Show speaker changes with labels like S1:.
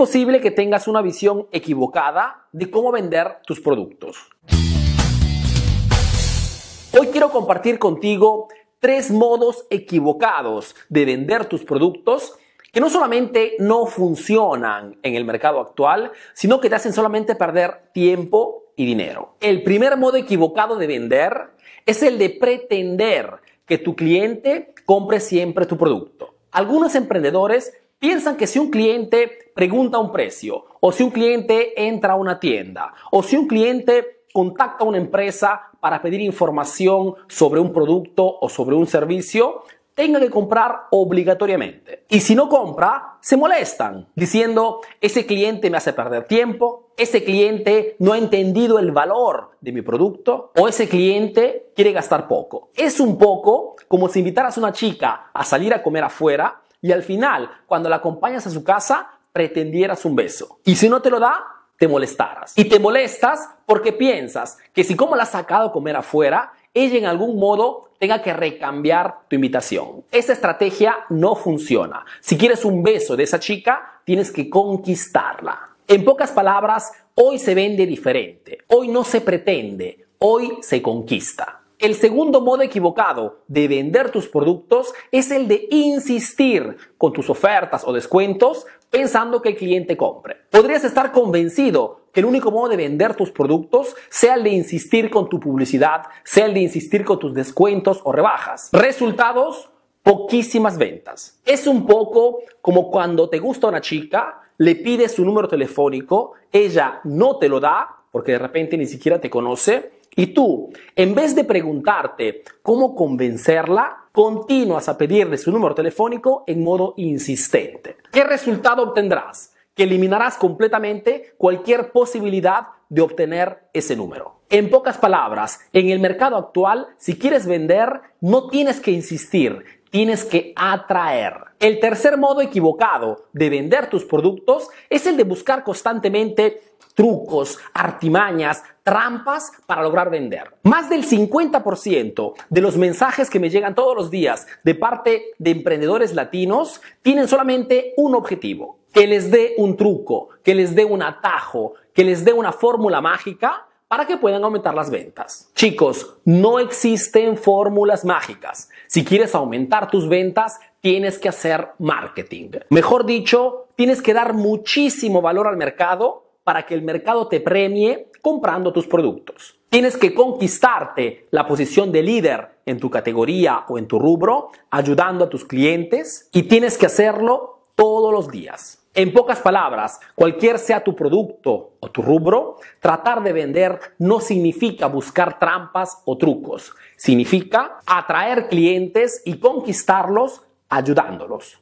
S1: posible que tengas una visión equivocada de cómo vender tus productos. Hoy quiero compartir contigo tres modos equivocados de vender tus productos que no solamente no funcionan en el mercado actual, sino que te hacen solamente perder tiempo y dinero. El primer modo equivocado de vender es el de pretender que tu cliente compre siempre tu producto. Algunos emprendedores piensan que si un cliente pregunta un precio, o si un cliente entra a una tienda, o si un cliente contacta a una empresa para pedir información sobre un producto o sobre un servicio, tenga que comprar obligatoriamente. Y si no compra, se molestan diciendo, ese cliente me hace perder tiempo, ese cliente no ha entendido el valor de mi producto o ese cliente quiere gastar poco. Es un poco como si invitaras a una chica a salir a comer afuera y al final, cuando la acompañas a su casa, pretendieras un beso. Y si no te lo da, te molestaras. Y te molestas porque piensas que si como la has sacado a comer afuera, ella en algún modo tenga que recambiar tu invitación. Esa estrategia no funciona. Si quieres un beso de esa chica, tienes que conquistarla. En pocas palabras, hoy se vende diferente. Hoy no se pretende, hoy se conquista. El segundo modo equivocado de vender tus productos es el de insistir con tus ofertas o descuentos pensando que el cliente compre. Podrías estar convencido que el único modo de vender tus productos sea el de insistir con tu publicidad, sea el de insistir con tus descuentos o rebajas. Resultados, poquísimas ventas. Es un poco como cuando te gusta una chica, le pides su número telefónico, ella no te lo da porque de repente ni siquiera te conoce y tú, en vez de preguntarte cómo convencerla, continúas a pedirle su número telefónico en modo insistente. ¿Qué resultado obtendrás? Que eliminarás completamente cualquier posibilidad de obtener ese número. En pocas palabras, en el mercado actual, si quieres vender, no tienes que insistir, tienes que atraer. El tercer modo equivocado de vender tus productos es el de buscar constantemente trucos, artimañas, trampas para lograr vender. Más del 50% de los mensajes que me llegan todos los días de parte de emprendedores latinos tienen solamente un objetivo, que les dé un truco, que les dé un atajo, que les dé una fórmula mágica para que puedan aumentar las ventas. Chicos, no existen fórmulas mágicas. Si quieres aumentar tus ventas, tienes que hacer marketing. Mejor dicho, tienes que dar muchísimo valor al mercado para que el mercado te premie comprando tus productos. Tienes que conquistarte la posición de líder en tu categoría o en tu rubro, ayudando a tus clientes y tienes que hacerlo todos los días. En pocas palabras, cualquier sea tu producto o tu rubro, tratar de vender no significa buscar trampas o trucos, significa atraer clientes y conquistarlos ayudándolos.